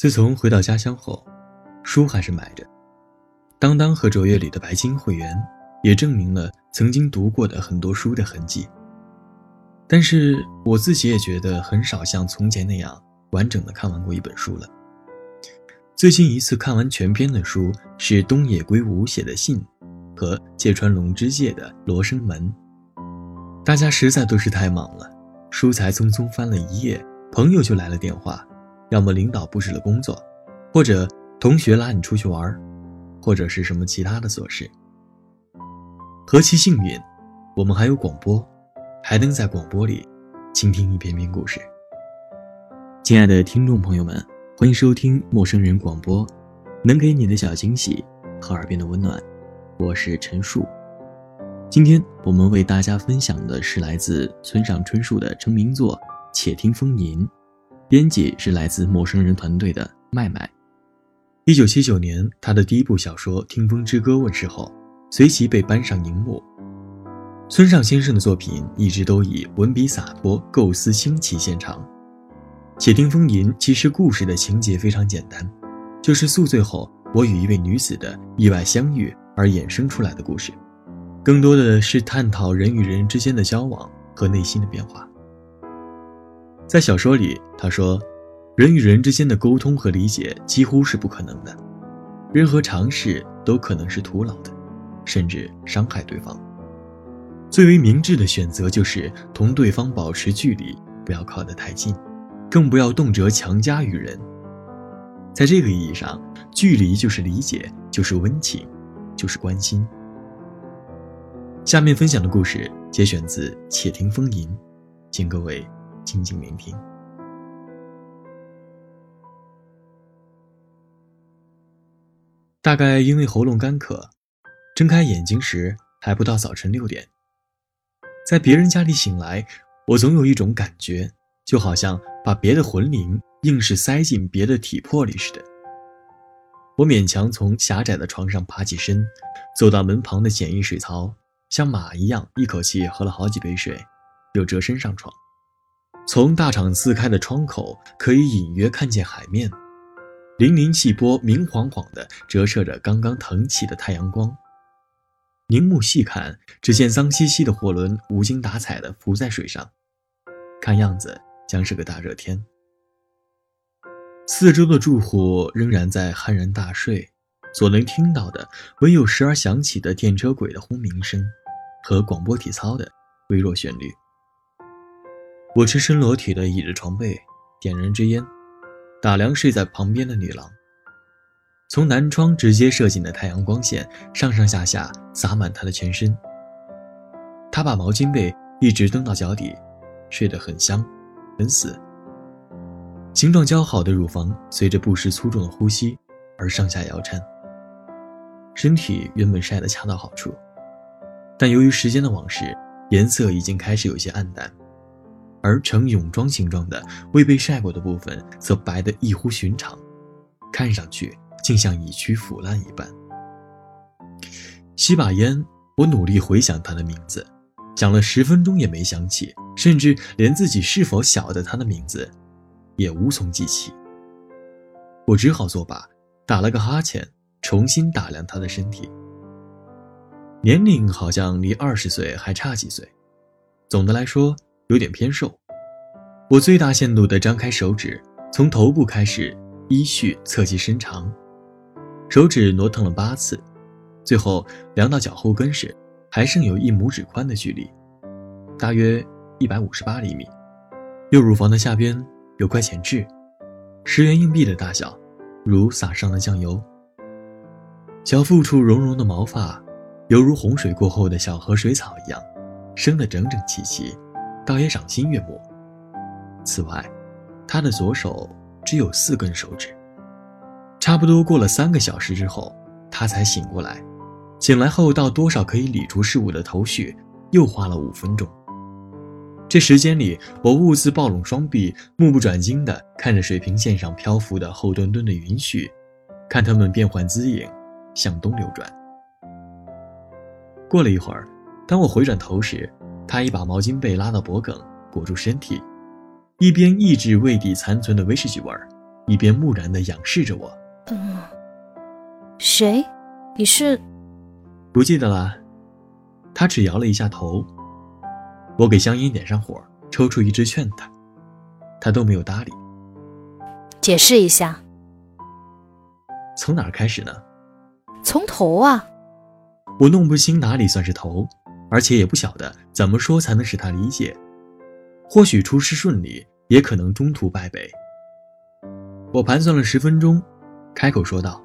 自从回到家乡后，书还是买着。当当和卓越里的白金会员，也证明了曾经读过的很多书的痕迹。但是我自己也觉得很少像从前那样完整的看完过一本书了。最近一次看完全篇的书是东野圭吾写的信，和芥川龙之介的《罗生门》。大家实在都是太忙了，书才匆匆翻了一页，朋友就来了电话，要么领导布置了工作，或者同学拉你出去玩，或者是什么其他的琐事。何其幸运，我们还有广播，还能在广播里倾听一篇篇故事。亲爱的听众朋友们，欢迎收听陌生人广播，能给你的小惊喜和耳边的温暖，我是陈树。今天我们为大家分享的是来自村上春树的成名作《且听风吟》，编辑是来自陌生人团队的麦麦。一九七九年，他的第一部小说《听风之歌》问世后，随即被搬上荧幕。村上先生的作品一直都以文笔洒脱、构思清奇见长。《且听风吟》其实故事的情节非常简单，就是宿醉后我与一位女子的意外相遇而衍生出来的故事。更多的是探讨人与人之间的交往和内心的变化。在小说里，他说，人与人之间的沟通和理解几乎是不可能的，任何尝试都可能是徒劳的，甚至伤害对方。最为明智的选择就是同对方保持距离，不要靠得太近，更不要动辄强加于人。在这个意义上，距离就是理解，就是温情，就是关心。下面分享的故事节选自《且听风吟》，请各位静静聆听。大概因为喉咙干渴，睁开眼睛时还不到早晨六点。在别人家里醒来，我总有一种感觉，就好像把别的魂灵硬是塞进别的体魄里似的。我勉强从狭窄的床上爬起身，走到门旁的简易水槽。像马一样，一口气喝了好几杯水，又折身上床。从大敞四开的窗口，可以隐约看见海面，粼粼细波明晃晃地折射着刚刚腾起的太阳光。凝目细看，只见脏兮兮的货轮无精打采地浮在水上，看样子将是个大热天。四周的住户仍然在酣然大睡，所能听到的唯有时而响起的电车轨的轰鸣声。和广播体操的微弱旋律。我赤身裸体的倚着床背，点燃支烟，打量睡在旁边的女郎。从南窗直接射进的太阳光线，上上下下洒满她的全身。她把毛巾被一直蹬到脚底，睡得很香，很死。形状姣好的乳房随着不时粗重的呼吸而上下摇颤。身体原本晒得恰到好处。但由于时间的往事，颜色已经开始有些暗淡，而呈泳装形状的未被晒过的部分则白得异乎寻常，看上去竟像已趋腐烂一般。吸把烟，我努力回想他的名字，想了十分钟也没想起，甚至连自己是否晓得他的名字，也无从记起。我只好作罢，打了个哈欠，重新打量他的身体。年龄好像离二十岁还差几岁，总的来说有点偏瘦。我最大限度地张开手指，从头部开始依序测其身长，手指挪腾了八次，最后量到脚后跟时，还剩有一拇指宽的距离，大约一百五十八厘米。右乳房的下边有块浅痣，十元硬币的大小，如撒上了酱油。小腹处绒绒的毛发。犹如洪水过后的小河水草一样，生得整整齐齐，倒也赏心悦目。此外，他的左手只有四根手指。差不多过了三个小时之后，他才醒过来。醒来后到多少可以理出事物的头绪，又花了五分钟。这时间里，我兀自抱拢双臂，目不转睛地看着水平线上漂浮的厚墩墩的云絮，看它们变幻滋影，向东流转。过了一会儿，当我回转头时，他一把毛巾被拉到脖颈，裹住身体，一边抑制胃底残存的威士忌味儿，一边木然地仰视着我。嗯，谁？你是？不记得了。他只摇了一下头。我给香烟点上火，抽出一支劝他，他都没有搭理。解释一下。从哪儿开始呢？从头啊。我弄不清哪里算是头，而且也不晓得怎么说才能使他理解。或许出师顺利，也可能中途败北。我盘算了十分钟，开口说道：“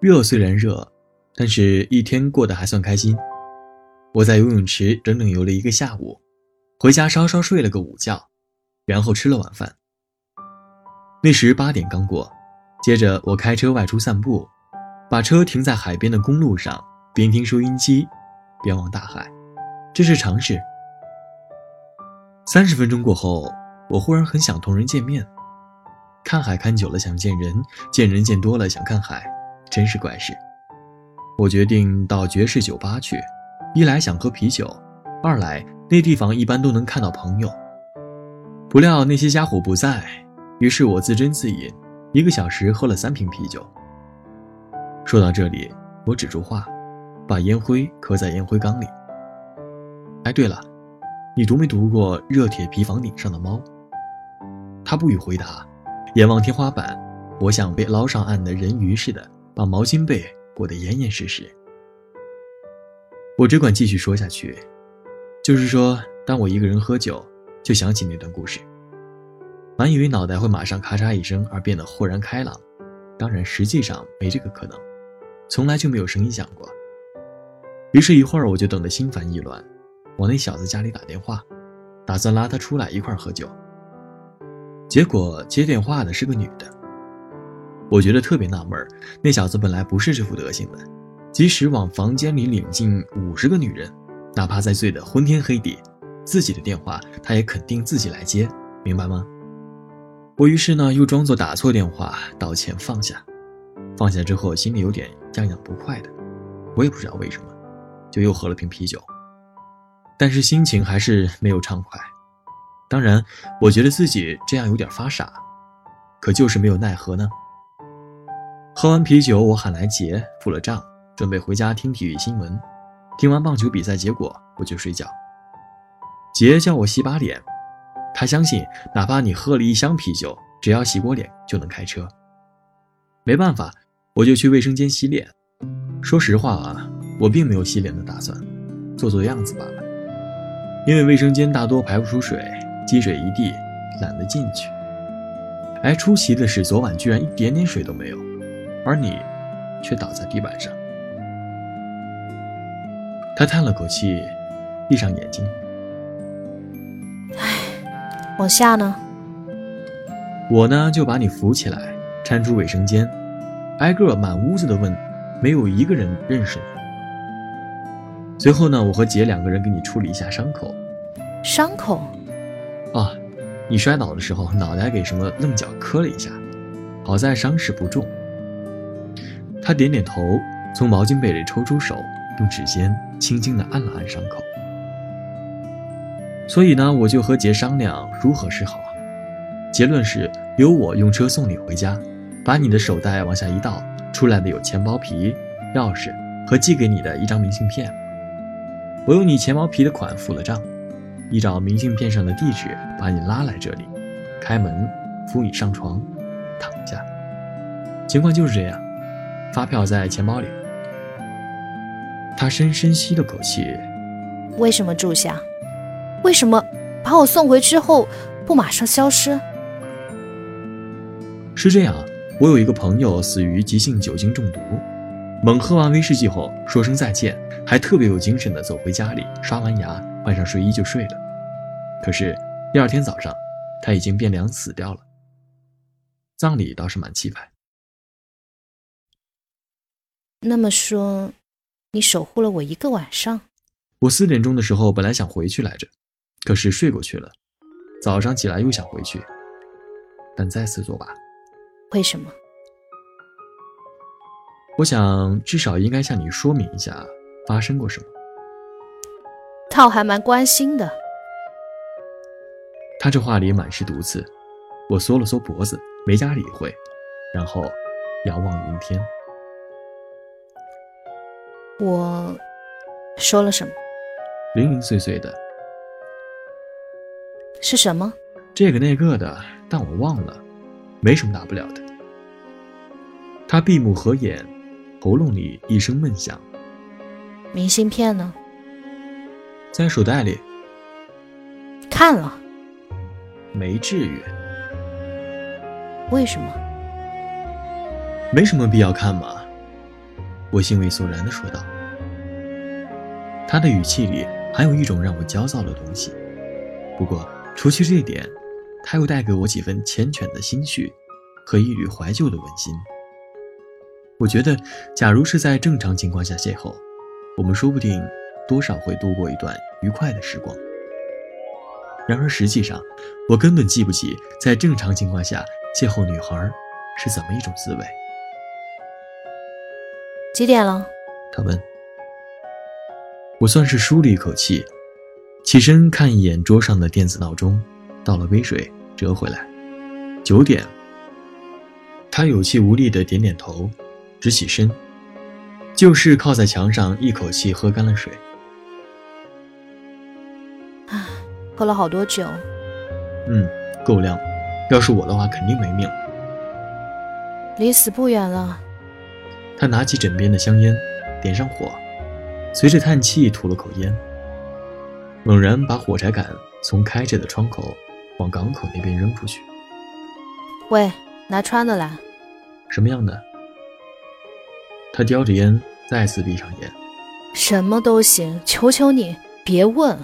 热虽然热，但是一天过得还算开心。我在游泳池整整游了一个下午，回家稍稍睡了个午觉，然后吃了晚饭。那时八点刚过，接着我开车外出散步，把车停在海边的公路上。”边听收音机，边望大海，这是常事。三十分钟过后，我忽然很想同人见面。看海看久了想见人，见人见多了想看海，真是怪事。我决定到爵士酒吧去，一来想喝啤酒，二来那地方一般都能看到朋友。不料那些家伙不在，于是我自斟自饮，一个小时喝了三瓶啤酒。说到这里，我止住话。把烟灰磕在烟灰缸里。哎，对了，你读没读过《热铁皮房顶上的猫》？他不予回答，眼望天花板，我想被捞上岸的人鱼似的，把毛巾被裹得严严实实。我只管继续说下去，就是说，当我一个人喝酒，就想起那段故事，满以为脑袋会马上咔嚓一声而变得豁然开朗，当然实际上没这个可能，从来就没有声音响过。于是，一会儿我就等得心烦意乱，往那小子家里打电话，打算拉他出来一块喝酒。结果接电话的是个女的。我觉得特别纳闷那小子本来不是这副德行的，即使往房间里领进五十个女人，哪怕在醉得昏天黑地，自己的电话他也肯定自己来接，明白吗？我于是呢，又装作打错电话，道歉放下。放下之后，心里有点痒痒不快的，我也不知道为什么。就又喝了瓶啤酒，但是心情还是没有畅快。当然，我觉得自己这样有点发傻，可就是没有奈何呢。喝完啤酒，我喊来杰付了账，准备回家听体育新闻。听完棒球比赛结果，我就睡觉。杰叫我洗把脸，他相信哪怕你喝了一箱啤酒，只要洗过脸就能开车。没办法，我就去卫生间洗脸。说实话啊。我并没有洗脸的打算，做做样子罢了。因为卫生间大多排不出水，积水一地，懒得进去。而，出奇的是，昨晚居然一点点水都没有，而你却倒在地板上。他叹了口气，闭上眼睛。唉，往下呢？我呢，就把你扶起来，搀出卫生间，挨个满屋子的问，没有一个人认识你。随后呢，我和杰两个人给你处理一下伤口。伤口？啊，你摔倒的时候脑袋给什么棱角磕了一下，好在伤势不重。他点点头，从毛巾被里抽出手，用指尖轻轻地按了按伤口。所以呢，我就和杰商量如何是好。结论是由我用车送你回家，把你的手袋往下一倒，出来的有钱包皮、钥匙和寄给你的一张明信片。我用你钱包皮的款付了账，依照明信片上的地址把你拉来这里，开门，扶你上床，躺下。情况就是这样，发票在钱包里。他深深吸了口气。为什么住下？为什么把我送回之后不马上消失？是这样，我有一个朋友死于急性酒精中毒，猛喝完威士忌后说声再见。还特别有精神的走回家里，刷完牙，换上睡衣就睡了。可是第二天早上，他已经变凉死掉了。葬礼倒是蛮气派。那么说，你守护了我一个晚上？我四点钟的时候本来想回去来着，可是睡过去了。早上起来又想回去，但再次作罢。为什么？我想至少应该向你说明一下。发生过什么？倒还蛮关心的。他这话里满是毒刺，我缩了缩脖子，没加理会，然后遥望云天。我说了什么？零零碎碎的，是什么？这个那个的，但我忘了，没什么大不了的。他闭目合眼，喉咙里一声闷响。明信片呢？在手袋里。看了。没至于。为什么？没什么必要看嘛。我兴味索然的说道。他的语气里还有一种让我焦躁的东西。不过，除去这点，他又带给我几分缱绻的心绪和一缕怀旧的温馨。我觉得，假如是在正常情况下邂逅，我们说不定多少会度过一段愉快的时光。然而实际上，我根本记不起在正常情况下邂逅女孩是怎么一种滋味。几点了？他问。我算是舒了一口气，起身看一眼桌上的电子闹钟，倒了杯水，折回来。九点。他有气无力的点点头，直起身，就是靠在墙上，一口气喝干了水。唉，喝了好多酒。嗯，够量。要是我的话，肯定没命。离死不远了。他拿起枕边的香烟，点上火。随着叹气，吐了口烟，猛然把火柴杆从开着的窗口往港口那边扔出去。喂，拿穿的来。什么样的？他叼着烟，再次闭上眼。什么都行，求求你别问。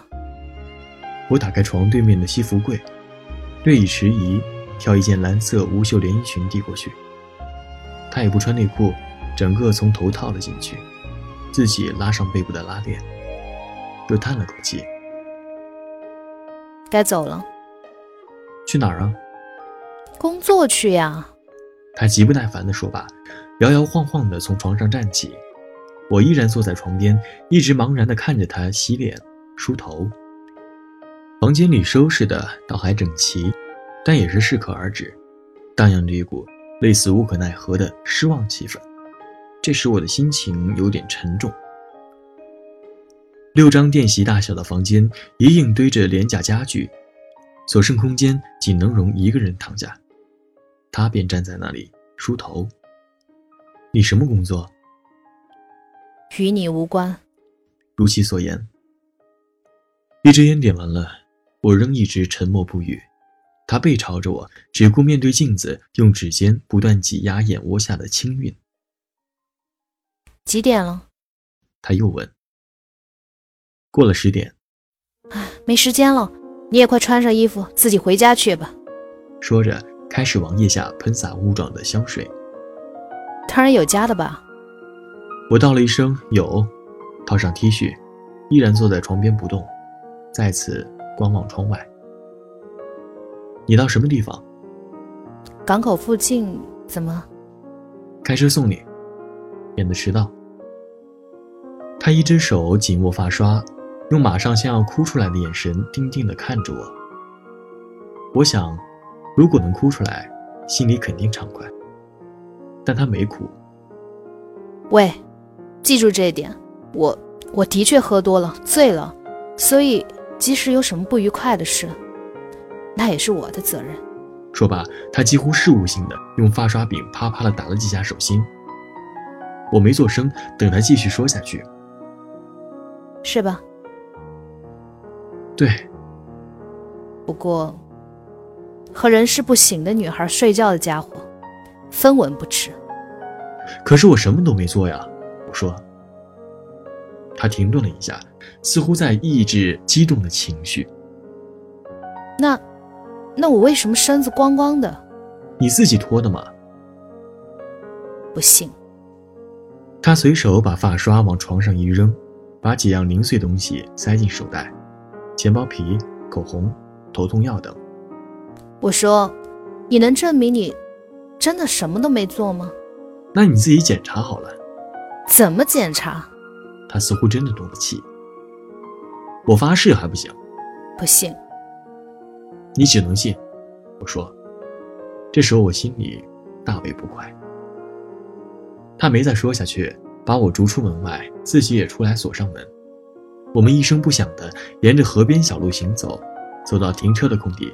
我打开床对面的西服柜，略一迟疑，挑一件蓝色无袖连衣裙递过去。他也不穿内裤，整个从头套了进去。自己拉上背部的拉链，又叹了口气。该走了。去哪儿啊？工作去呀。他极不耐烦地说罢，摇摇晃晃地从床上站起。我依然坐在床边，一直茫然地看着他洗脸、梳头。房间里收拾的倒还整齐，但也是适可而止，荡漾着一股类似无可奈何的失望气氛。这使我的心情有点沉重。六张垫席大小的房间一应堆着廉价家具，所剩空间仅能容一个人躺下。他便站在那里梳头。你什么工作？与你无关。如其所言。一支烟点完了，我仍一直沉默不语。他背朝着我，只顾面对镜子，用指尖不断挤压眼窝下的青晕。几点了？他又问。过了十点。唉，没时间了，你也快穿上衣服，自己回家去吧。说着，开始往腋下喷洒雾状的香水。当然有家的吧。我道了一声有，套上 T 恤，依然坐在床边不动，再次观望窗外。你到什么地方？港口附近。怎么？开车送你，免得迟到。他一只手紧握发刷，用马上像要哭出来的眼神定定地看着我。我想，如果能哭出来，心里肯定畅快。但他没哭。喂，记住这一点，我我的确喝多了，醉了，所以即使有什么不愉快的事，那也是我的责任。说罢，他几乎事务性的用发刷柄啪啪的打了几下手心。我没做声，等他继续说下去。是吧？对。不过，和人事不醒的女孩睡觉的家伙，分文不值。可是我什么都没做呀，我说。他停顿了一下，似乎在抑制激动的情绪。那，那我为什么身子光光的？你自己脱的吗？不信。他随手把发刷往床上一扔。把几样零碎东西塞进手袋，钱包皮、口红、头痛药等。我说：“你能证明你真的什么都没做吗？”那你自己检查好了。怎么检查？他似乎真的动了气。我发誓还不行。不信。你只能信。我说：“这时候我心里大为不快。他没再说下去，把我逐出门外，自己也出来锁上门。我们一声不响地沿着河边小路行走，走到停车的空地。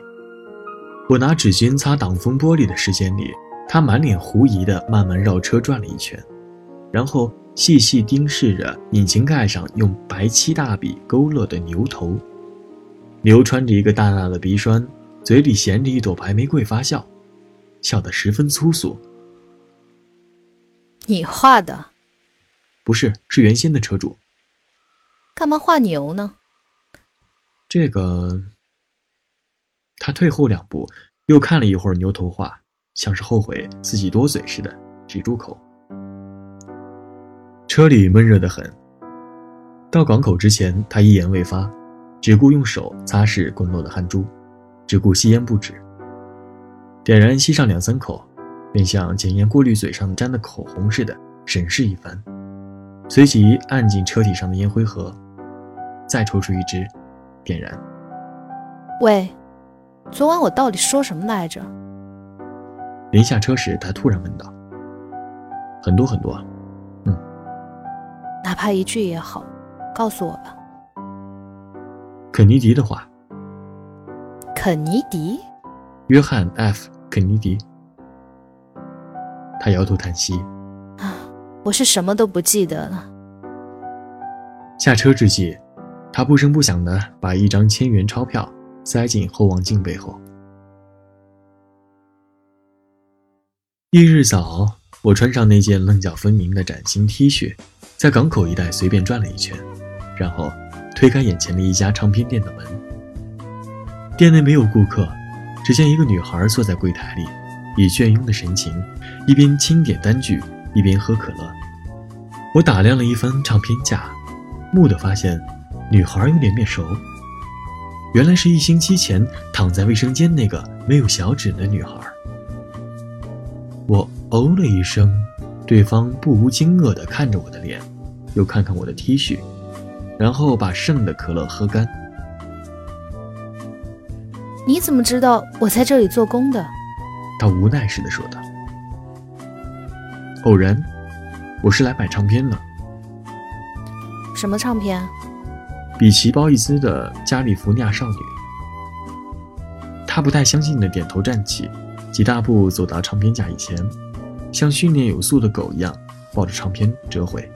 我拿纸巾擦挡风玻璃的时间里，他满脸狐疑地慢慢绕车转了一圈，然后细细盯视着引擎盖上用白漆大笔勾勒的牛头。牛穿着一个大大的鼻栓，嘴里衔着一朵白玫瑰发笑，笑得十分粗俗。你画的？不是，是原先的车主。干嘛画牛呢？这个……他退后两步，又看了一会儿牛头画，像是后悔自己多嘴似的，止住口。车里闷热得很。到港口之前，他一言未发，只顾用手擦拭滚落的汗珠，只顾吸烟不止。点燃，吸上两三口，便像检验过滤嘴上沾的口红似的审视一番，随即按进车体上的烟灰盒。再抽出一支，点燃。喂，昨晚我到底说什么来着？临下车时，他突然问道：“很多很多，嗯，哪怕一句也好，告诉我吧。”肯尼迪的话。肯尼迪。约翰 ·F· 肯尼迪。他摇头叹息：“啊，我是什么都不记得了。”下车之际。他不声不响地把一张千元钞票塞进后望镜背后。翌日早，我穿上那件棱角分明的崭新 T 恤，在港口一带随便转了一圈，然后推开眼前的一家唱片店的门。店内没有顾客，只见一个女孩坐在柜台里，以倦慵的神情，一边清点单据，一边喝可乐。我打量了一番唱片架，蓦地发现。女孩有点面熟，原来是一星期前躺在卫生间那个没有小指的女孩。我哦了一声，对方不无惊愕地看着我的脸，又看看我的 T 恤，然后把剩的可乐喝干。你怎么知道我在这里做工的？他无奈似的说道。偶然，我是来买唱片的。什么唱片？比奇·鲍伊斯的《加利福尼亚少女》，他不太相信的点头站起，几大步走到唱片架以前，像训练有素的狗一样抱着唱片折回。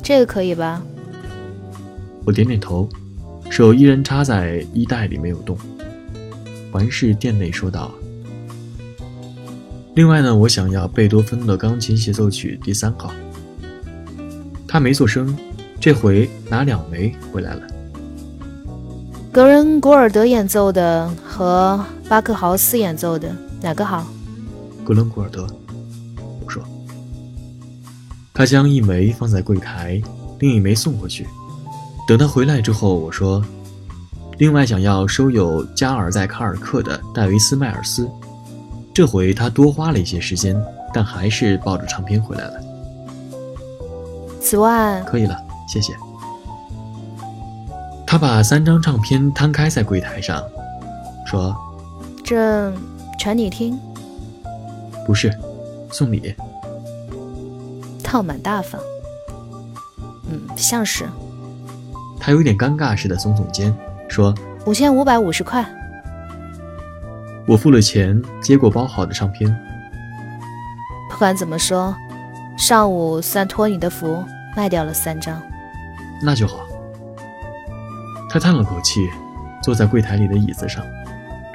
这个可以吧？我点点头，手依然插在衣袋里没有动，环视店内说道：“另外呢，我想要贝多芬的钢琴协奏曲第三号。”他没做声。这回拿两枚回来了。格伦古尔德演奏的和巴克豪斯演奏的哪个好？格伦古尔德，我说。他将一枚放在柜台，另一枚送回去。等他回来之后，我说：“另外想要收有加尔在卡尔克的戴维斯迈尔斯。”这回他多花了一些时间，但还是抱着唱片回来了。此外，可以了。谢谢。他把三张唱片摊开在柜台上，说：“这传你听？不是，送礼。倒蛮大方。嗯，像是。”他有点尴尬似的耸耸肩，说：“五千五百五十块。”我付了钱，接过包好的唱片。不管怎么说，上午算托你的福，卖掉了三张。那就好。他叹了口气，坐在柜台里的椅子上，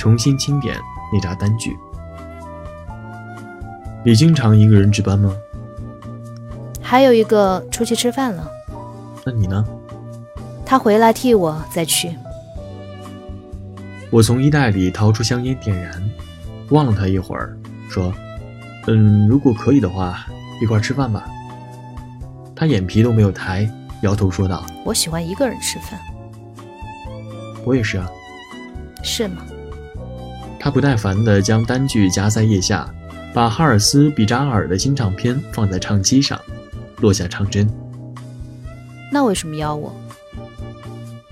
重新清点那沓单据。你经常一个人值班吗？还有一个出去吃饭了。那你呢？他回来替我再去。我从衣袋里掏出香烟点燃，望了他一会儿，说：“嗯，如果可以的话，一块吃饭吧。”他眼皮都没有抬。摇头说道：“我喜欢一个人吃饭。我也是啊。是吗？”他不耐烦地将单据夹在腋下，把哈尔斯比扎尔的新唱片放在唱机上，落下唱针。那为什么邀我？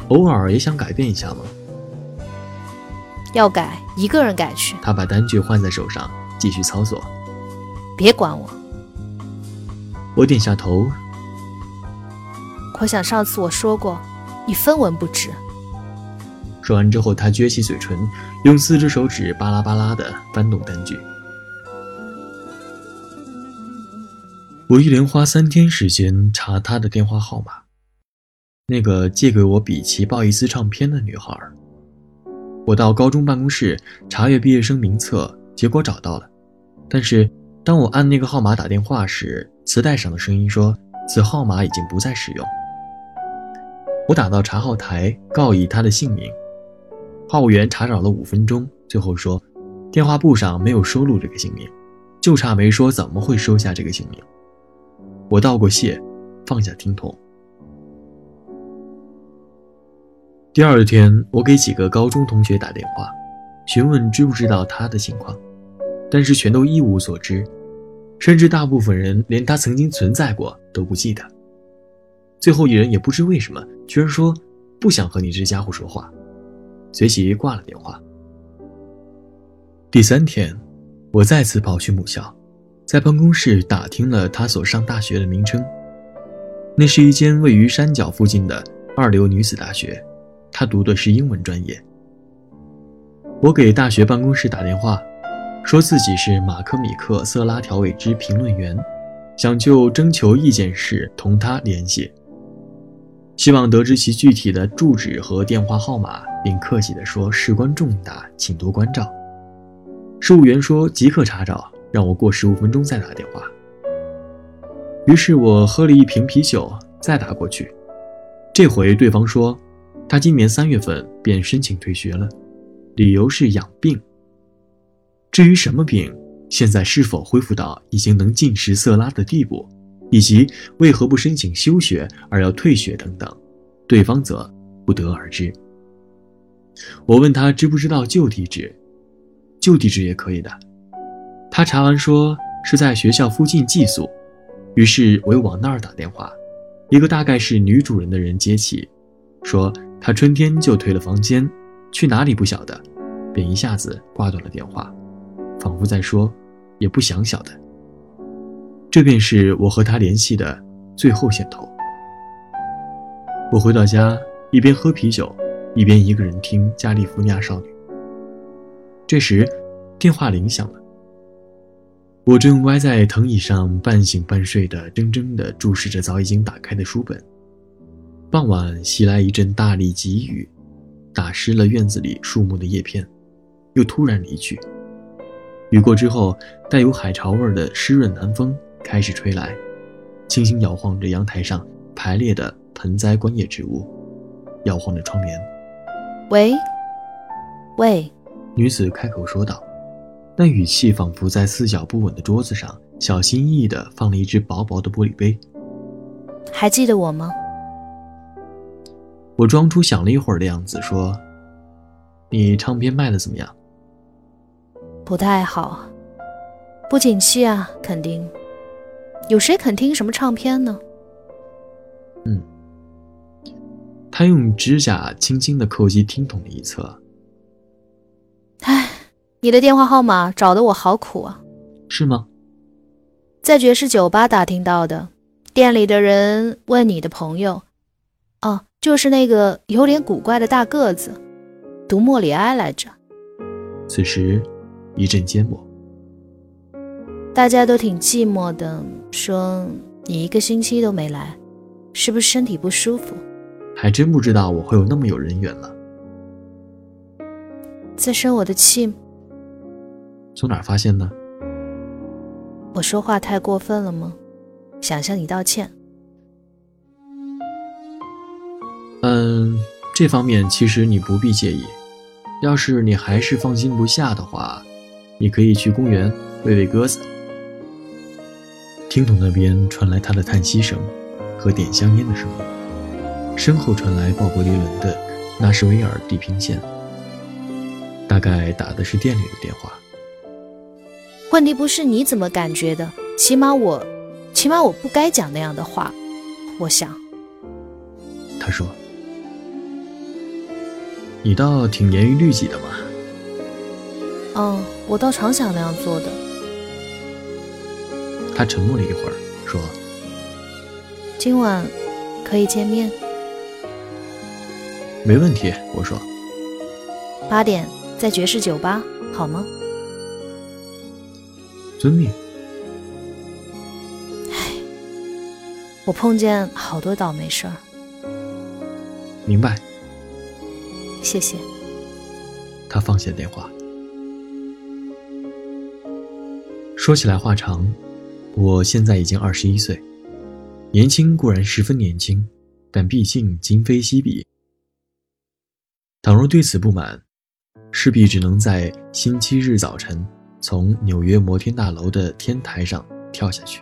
偶尔也想改变一下吗？要改一个人改去。他把单据换在手上，继续操作。别管我。我点下头。我想上次我说过，你分文不值。说完之后，他撅起嘴唇，用四只手指巴拉巴拉地翻动单据。我一连花三天时间查他的电话号码，那个借给我比奇鲍伊斯唱片的女孩。我到高中办公室查阅毕业生名册，结果找到了。但是当我按那个号码打电话时，磁带上的声音说此号码已经不再使用。我打到查号台，告以他的姓名。话务员查找了五分钟，最后说电话簿上没有收录这个姓名，就差没说怎么会收下这个姓名。我道过谢，放下听筒。第二天，我给几个高中同学打电话，询问知不知道他的情况，但是全都一无所知，甚至大部分人连他曾经存在过都不记得。最后一人也不知为什么，居然说不想和你这家伙说话，随即挂了电话。第三天，我再次跑去母校。在办公室打听了他所上大学的名称，那是一间位于山脚附近的二流女子大学，他读的是英文专业。我给大学办公室打电话，说自己是马克米克·色拉调味汁评论员，想就征求意见事同他联系，希望得知其具体的住址和电话号码，并客气地说事关重大，请多关照。事务员说即刻查找。让我过十五分钟再打电话。于是我喝了一瓶啤酒，再打过去。这回对方说，他今年三月份便申请退学了，理由是养病。至于什么病，现在是否恢复到已经能进食色拉的地步，以及为何不申请休学而要退学等等，对方则不得而知。我问他知不知道旧地址，旧地址也可以的。他查完说是在学校附近寄宿，于是我又往那儿打电话，一个大概是女主人的人接起，说他春天就退了房间，去哪里不晓得，便一下子挂断了电话，仿佛在说也不想晓得。这便是我和他联系的最后线头。我回到家，一边喝啤酒，一边一个人听《加利福尼亚少女》。这时，电话铃响了。我正歪在藤椅上，半醒半睡的，怔怔地注视着早已经打开的书本。傍晚袭来一阵大力急雨，打湿了院子里树木的叶片，又突然离去。雨过之后，带有海潮味的湿润南风开始吹来，轻轻摇晃着阳台上排列的盆栽观叶植物，摇晃着窗帘。喂，喂，女子开口说道。那语气仿佛在四脚不稳的桌子上小心翼翼地放了一只薄薄的玻璃杯。还记得我吗？我装出想了一会儿的样子说：“你唱片卖的怎么样？”不太好，不景气啊，肯定。有谁肯听什么唱片呢？嗯。他用指甲轻轻的叩击听筒的一侧。你的电话号码找的我好苦啊，是吗？在爵士酒吧打听到的，店里的人问你的朋友，哦，就是那个有点古怪的大个子，读莫里埃来着。此时，一阵缄默。大家都挺寂寞的，说你一个星期都没来，是不是身体不舒服？还真不知道我会有那么有人缘了。在生我的气。从哪儿发现的？我说话太过分了吗？想向你道歉。嗯，这方面其实你不必介意。要是你还是放心不下的话，你可以去公园喂喂鸽子。听筒那边传来他的叹息声和点香烟的声音，身后传来鲍勃迪伦的《纳什维尔地平线》，大概打的是店里的电话。问题不是你怎么感觉的，起码我，起码我不该讲那样的话。我想，他说：“你倒挺严于律己的嘛，嗯，我倒常想那样做的。他沉默了一会儿，说：“今晚可以见面。”没问题，我说。八点在爵士酒吧，好吗？遵命。唉，我碰见好多倒霉事儿。明白。谢谢。他放下电话。说起来话长，我现在已经二十一岁，年轻固然十分年轻，但毕竟今非昔比。倘若对此不满，势必只能在星期日早晨从纽约摩天大楼的天台上跳下去。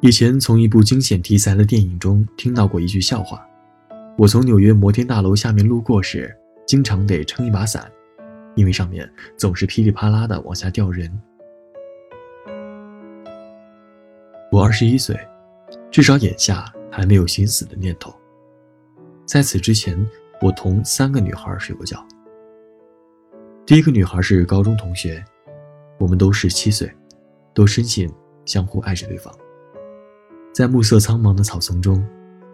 以前从一部惊险题材的电影中听到过一句笑话：我从纽约摩天大楼下面路过时，经常得撑一把伞，因为上面总是噼里啪啦的往下掉人。我二十一岁，至少眼下还没有寻死的念头。在此之前。我同三个女孩睡过觉。第一个女孩是高中同学，我们都十七岁，都深信相互爱着对方。在暮色苍茫的草丛中，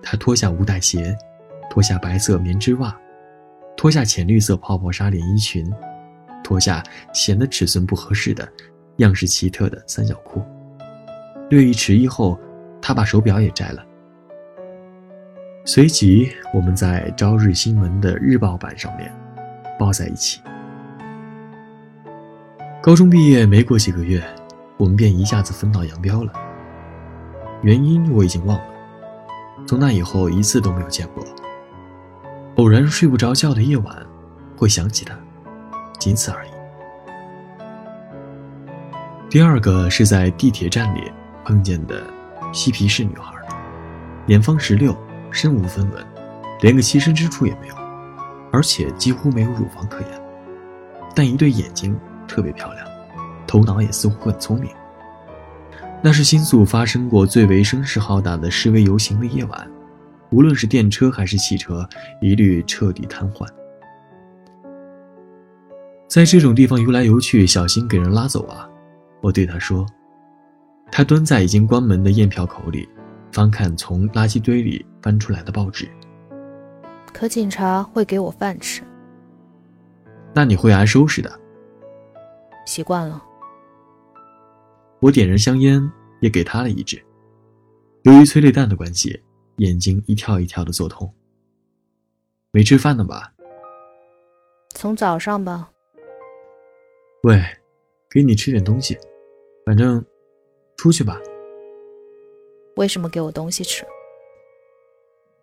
她脱下无带鞋，脱下白色棉织袜，脱下浅绿色泡泡纱连衣裙，脱下显得尺寸不合适的、样式奇特的三角裤。略一迟疑后，他把手表也摘了。随即，我们在《朝日新闻》的日报版上面抱在一起。高中毕业没过几个月，我们便一下子分道扬镳了。原因我已经忘了，从那以后一次都没有见过。偶然睡不着觉的夜晚，会想起他，仅此而已。第二个是在地铁站里碰见的嬉皮士女孩，年方十六。身无分文，连个栖身之处也没有，而且几乎没有乳房可言，但一对眼睛特别漂亮，头脑也似乎很聪明。那是新宿发生过最为声势浩大的示威游行的夜晚，无论是电车还是汽车，一律彻底瘫痪。在这种地方游来游去，小心给人拉走啊！我对他说。他蹲在已经关门的验票口里。翻看从垃圾堆里翻出来的报纸，可警察会给我饭吃。那你会挨收拾的。习惯了。我点燃香烟，也给他了一支。由于催泪弹的关系，眼睛一跳一跳的作痛。没吃饭呢吧？从早上吧。喂，给你吃点东西，反正，出去吧。为什么给我东西吃？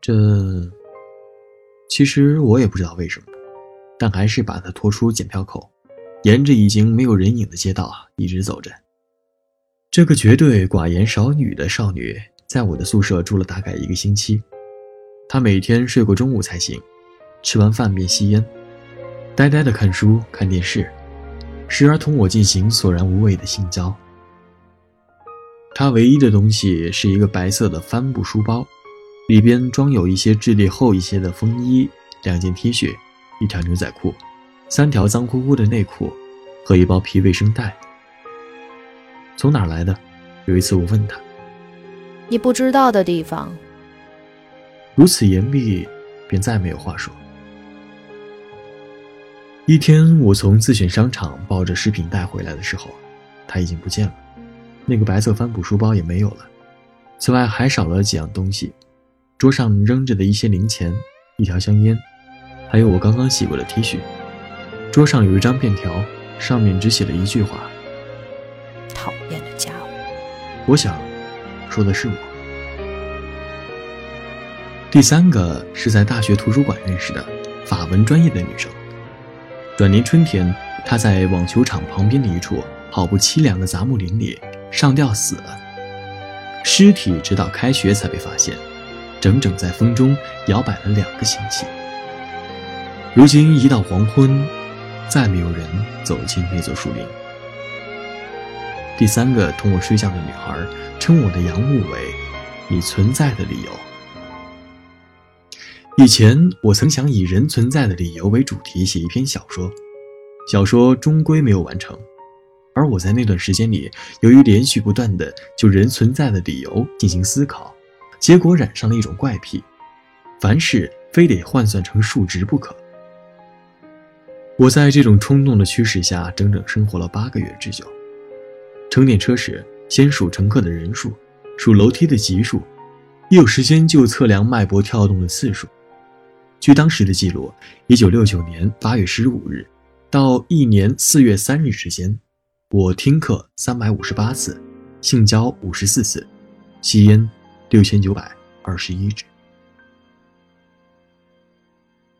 这其实我也不知道为什么，但还是把他拖出检票口，沿着已经没有人影的街道啊一直走着。这个绝对寡言少语的少女，在我的宿舍住了大概一个星期。她每天睡过中午才醒，吃完饭便吸烟，呆呆的看书看电视，时而同我进行索然无味的性交。他唯一的东西是一个白色的帆布书包，里边装有一些质地厚一些的风衣、两件 T 恤、一条牛仔裤、三条脏乎乎的内裤和一包皮卫生袋。从哪来的？有一次我问他：“你不知道的地方。”如此严密，便再没有话说。一天，我从自选商场抱着食品袋回来的时候，他已经不见了。那个白色帆布书包也没有了，此外还少了几样东西：桌上扔着的一些零钱、一条香烟，还有我刚刚洗过的 T 恤。桌上有一张便条，上面只写了一句话：“讨厌的家伙。”我想，说的是我。第三个是在大学图书馆认识的法文专业的女生。转年春天，她在网球场旁边的一处好不凄凉的杂木林里。上吊死了，尸体直到开学才被发现，整整在风中摇摆了两个星期。如今一到黄昏，再没有人走进那座树林。第三个同我睡觉的女孩称我的仰慕为“你存在的理由”。以前我曾想以人存在的理由为主题写一篇小说，小说终归没有完成。而我在那段时间里，由于连续不断的就人存在的理由进行思考，结果染上了一种怪癖，凡事非得换算成数值不可。我在这种冲动的驱使下，整整生活了八个月之久。乘电车时，先数乘客的人数，数楼梯的级数，一有时间就测量脉搏跳动的次数。据当时的记录，一九六九年八月十五日到一年四月三日之间。我听课三百五十八次，性交五十四次，吸烟六千九百二十一支。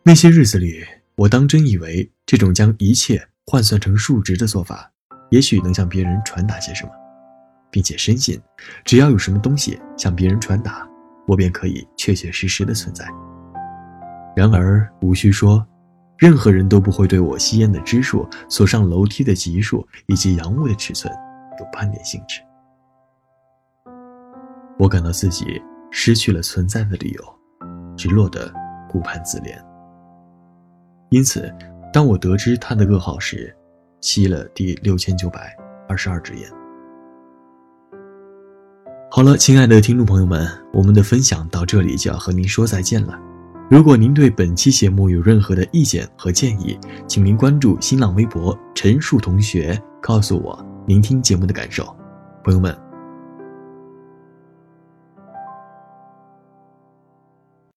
那些日子里，我当真以为这种将一切换算成数值的做法，也许能向别人传达些什么，并且深信，只要有什么东西向别人传达，我便可以确确实实的存在。然而，无需说。任何人都不会对我吸烟的支数、所上楼梯的级数以及阳物的尺寸有半点兴致。我感到自己失去了存在的理由，只落得顾盼自怜。因此，当我得知他的噩耗时，吸了第六千九百二十二支烟。好了，亲爱的听众朋友们，我们的分享到这里就要和您说再见了。如果您对本期节目有任何的意见和建议，请您关注新浪微博陈树同学，告诉我您听节目的感受。朋友们。